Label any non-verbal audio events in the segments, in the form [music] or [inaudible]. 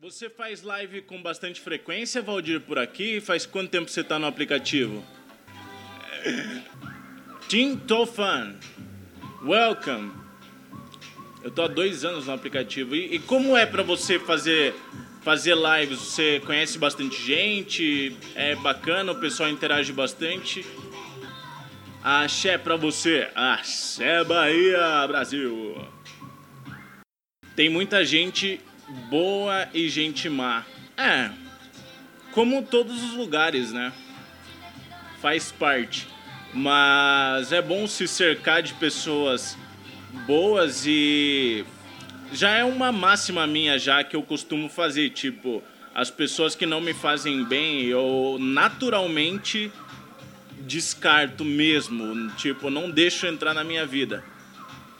Você faz live com bastante frequência, Valdir, por aqui? Faz quanto tempo você está no aplicativo? [laughs] Tim Tofan, welcome. Eu tô há dois anos no aplicativo. E, e como é para você fazer fazer lives? Você conhece bastante gente? É bacana? O pessoal interage bastante? Axé pra você. Axé Bahia, Brasil. Tem muita gente boa e gente má. É. Como todos os lugares, né? Faz parte. Mas é bom se cercar de pessoas boas e já é uma máxima minha já que eu costumo fazer, tipo, as pessoas que não me fazem bem, eu naturalmente descarto mesmo, tipo, não deixo entrar na minha vida.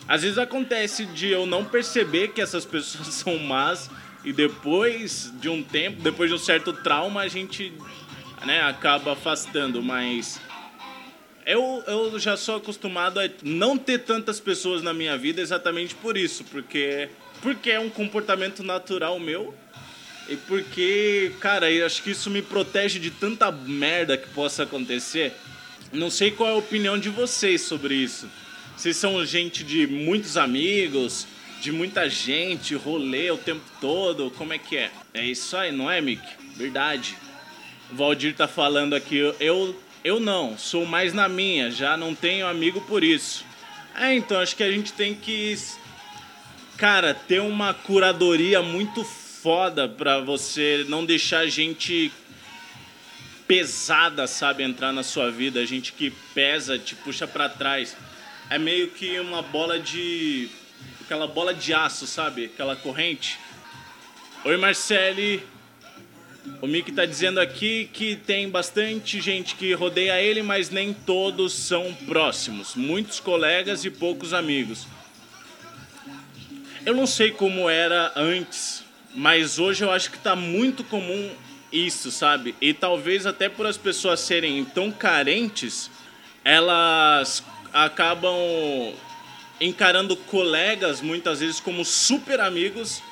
Às vezes acontece de eu não perceber que essas pessoas [laughs] são más e depois de um tempo, depois de um certo trauma, a gente né, acaba afastando, mas eu, eu já sou acostumado a não ter tantas pessoas na minha vida exatamente por isso, porque, porque é um comportamento natural meu e porque, cara, eu acho que isso me protege de tanta merda que possa acontecer. Não sei qual é a opinião de vocês sobre isso. Vocês são gente de muitos amigos, de muita gente, rolê o tempo todo, como é que é? É isso aí, não é, Mick? Verdade. O Valdir tá falando aqui, eu, eu não, sou mais na minha, já não tenho amigo por isso. É, então, acho que a gente tem que, cara, ter uma curadoria muito foda pra você não deixar a gente pesada, sabe, entrar na sua vida, gente que pesa, te puxa para trás. É meio que uma bola de aquela bola de aço, sabe? Aquela corrente. Oi, Marcele. O Mick tá dizendo aqui que tem bastante gente que rodeia ele, mas nem todos são próximos. Muitos colegas e poucos amigos. Eu não sei como era antes, mas hoje eu acho que tá muito comum isso, sabe? E talvez até por as pessoas serem tão carentes, elas acabam encarando colegas muitas vezes como super amigos,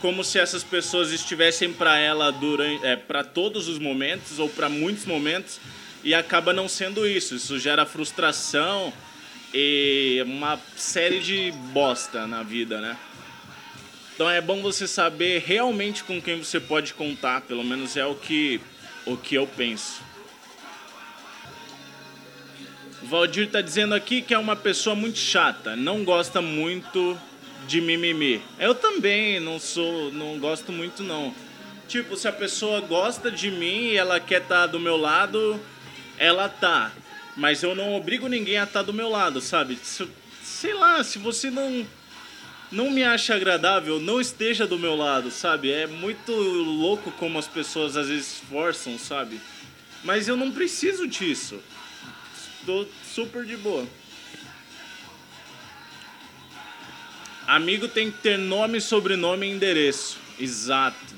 como se essas pessoas estivessem para ela durante, é, para todos os momentos ou para muitos momentos e acaba não sendo isso. Isso gera frustração e uma série de bosta na vida, né? Então é bom você saber realmente com quem você pode contar, pelo menos é o que, o que eu penso. Valdir está dizendo aqui que é uma pessoa muito chata, não gosta muito de mimimi. Eu também não sou, não gosto muito não. Tipo, se a pessoa gosta de mim e ela quer estar tá do meu lado, ela tá. Mas eu não obrigo ninguém a estar tá do meu lado, sabe? Sei lá, se você não não me acha agradável, não esteja do meu lado, sabe? É muito louco como as pessoas às vezes forçam, sabe? Mas eu não preciso disso. Estou super de boa. Amigo tem que ter nome, sobrenome e endereço. Exato.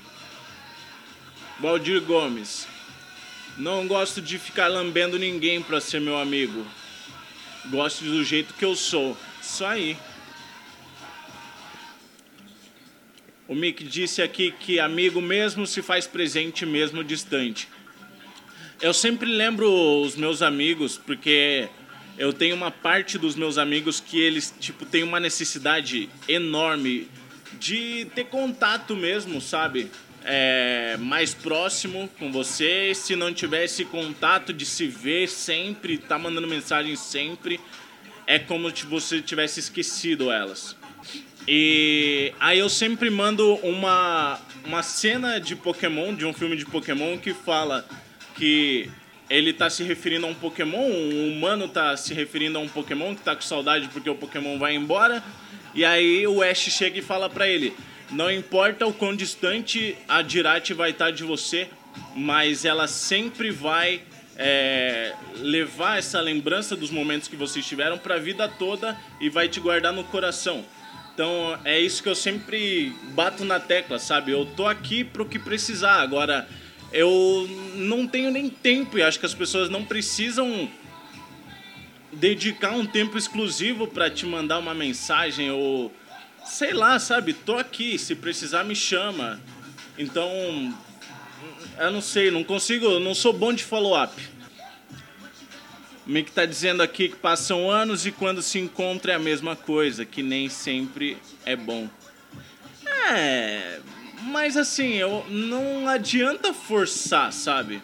Valdir Gomes. Não gosto de ficar lambendo ninguém para ser meu amigo. Gosto do jeito que eu sou. Isso aí. O Mick disse aqui que amigo mesmo se faz presente mesmo distante. Eu sempre lembro os meus amigos, porque eu tenho uma parte dos meus amigos que eles, tipo, têm uma necessidade enorme de ter contato mesmo, sabe? É, mais próximo com você. Se não tivesse contato de se ver sempre, tá mandando mensagem sempre, é como se você tivesse esquecido elas. E aí eu sempre mando uma, uma cena de Pokémon, de um filme de Pokémon, que fala que ele tá se referindo a um Pokémon, um humano tá se referindo a um Pokémon que tá com saudade porque o Pokémon vai embora. E aí o Ash chega e fala para ele: Não importa o quão distante a Jirate vai estar tá de você, mas ela sempre vai é, levar essa lembrança dos momentos que vocês tiveram para a vida toda e vai te guardar no coração. Então é isso que eu sempre bato na tecla, sabe? Eu tô aqui pro que precisar. Agora, eu não tenho nem tempo e acho que as pessoas não precisam dedicar um tempo exclusivo para te mandar uma mensagem ou sei lá, sabe? Tô aqui, se precisar me chama. Então, eu não sei, não consigo, não sou bom de follow-up. O Mick tá dizendo aqui que passam anos e quando se encontra é a mesma coisa, que nem sempre é bom. É, mas assim, eu, não adianta forçar, sabe?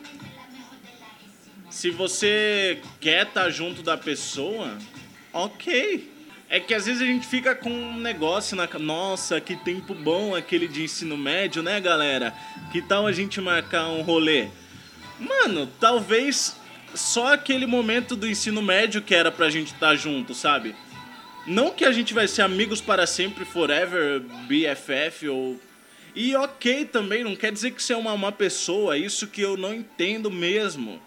Se você quer estar tá junto da pessoa, ok. É que às vezes a gente fica com um negócio na. Nossa, que tempo bom aquele de ensino médio, né, galera? Que tal a gente marcar um rolê? Mano, talvez só aquele momento do ensino médio que era pra gente estar tá junto, sabe? Não que a gente vai ser amigos para sempre, forever, BFF ou. E ok também, não quer dizer que você é uma má pessoa, isso que eu não entendo mesmo.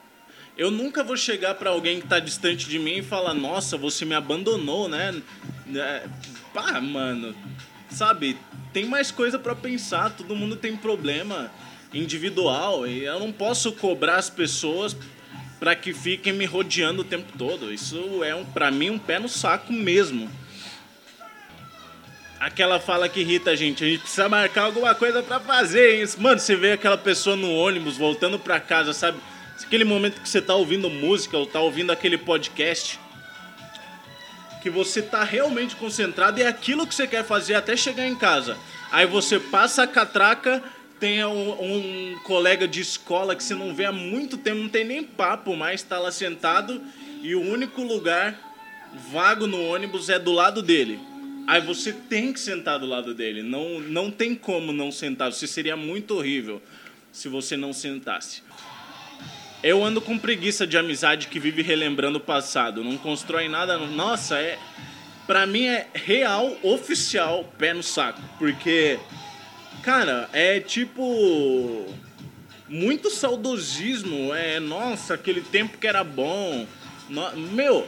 Eu nunca vou chegar para alguém que tá distante de mim e falar, nossa, você me abandonou, né? É, pá, mano. Sabe, tem mais coisa para pensar, todo mundo tem problema individual e eu não posso cobrar as pessoas para que fiquem me rodeando o tempo todo. Isso é um, para mim um pé no saco mesmo. Aquela fala que irrita a gente, a gente precisa marcar alguma coisa para fazer isso. Mano, você vê aquela pessoa no ônibus voltando para casa, sabe? Aquele momento que você tá ouvindo música ou tá ouvindo aquele podcast que você tá realmente concentrado e é aquilo que você quer fazer até chegar em casa. Aí você passa a catraca, tem um, um, colega de escola que você não vê há muito tempo, não tem nem papo mais, tá lá sentado e o único lugar vago no ônibus é do lado dele. Aí você tem que sentar do lado dele, não, não tem como não sentar, você seria muito horrível se você não sentasse. Eu ando com preguiça de amizade que vive relembrando o passado, não constrói nada. Nossa, é. Pra mim é real, oficial, pé no saco. Porque, cara, é tipo. Muito saudosismo. É, nossa, aquele tempo que era bom. No, meu,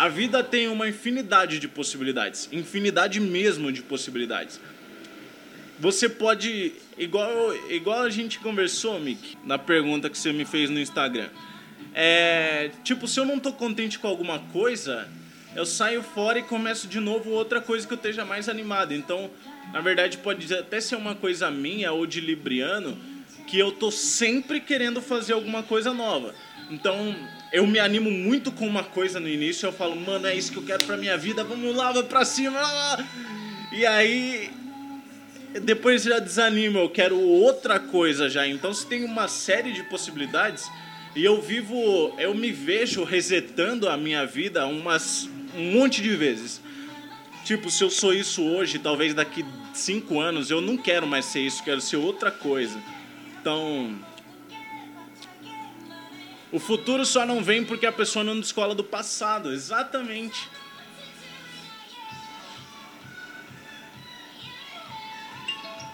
a vida tem uma infinidade de possibilidades. Infinidade mesmo de possibilidades. Você pode Igual, igual a gente conversou, Mick, na pergunta que você me fez no Instagram. É, tipo, se eu não tô contente com alguma coisa, eu saio fora e começo de novo outra coisa que eu esteja mais animado. Então, na verdade, pode até ser uma coisa minha ou de Libriano, que eu tô sempre querendo fazer alguma coisa nova. Então, eu me animo muito com uma coisa no início, eu falo, mano, é isso que eu quero pra minha vida, vamos lá, vai pra cima. E aí depois já desanima, eu quero outra coisa já. Então se tem uma série de possibilidades e eu vivo, eu me vejo resetando a minha vida umas um monte de vezes. Tipo, se eu sou isso hoje, talvez daqui cinco anos eu não quero mais ser isso, quero ser outra coisa. Então, o futuro só não vem porque a pessoa não descola do passado, exatamente.